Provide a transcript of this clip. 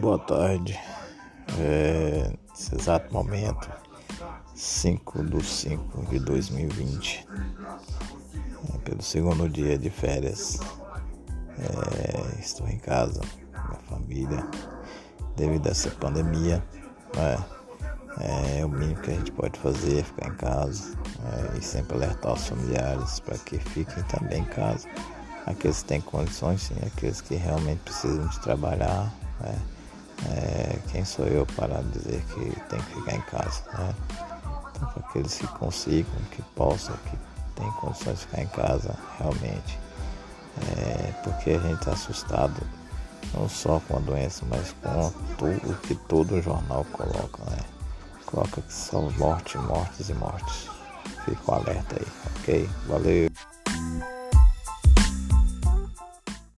Boa tarde. É, nesse exato momento, 5 de 5 de 2020, é, pelo segundo dia de férias, é, estou em casa, minha família, devido a essa pandemia. É, é, o mínimo que a gente pode fazer é ficar em casa é, e sempre alertar os familiares para que fiquem também em casa. Aqueles que têm condições, sim, aqueles que realmente precisam de trabalhar. Né? É, quem sou eu para dizer que tem que ficar em casa? Né? Então, para aqueles que consigam, que possam, que têm condições de ficar em casa, realmente. É, porque a gente está assustado não só com a doença, mas com tudo que todo jornal coloca, né? Coloca que só morte, mortes e mortes. Fica um alerta aí, ok? Valeu!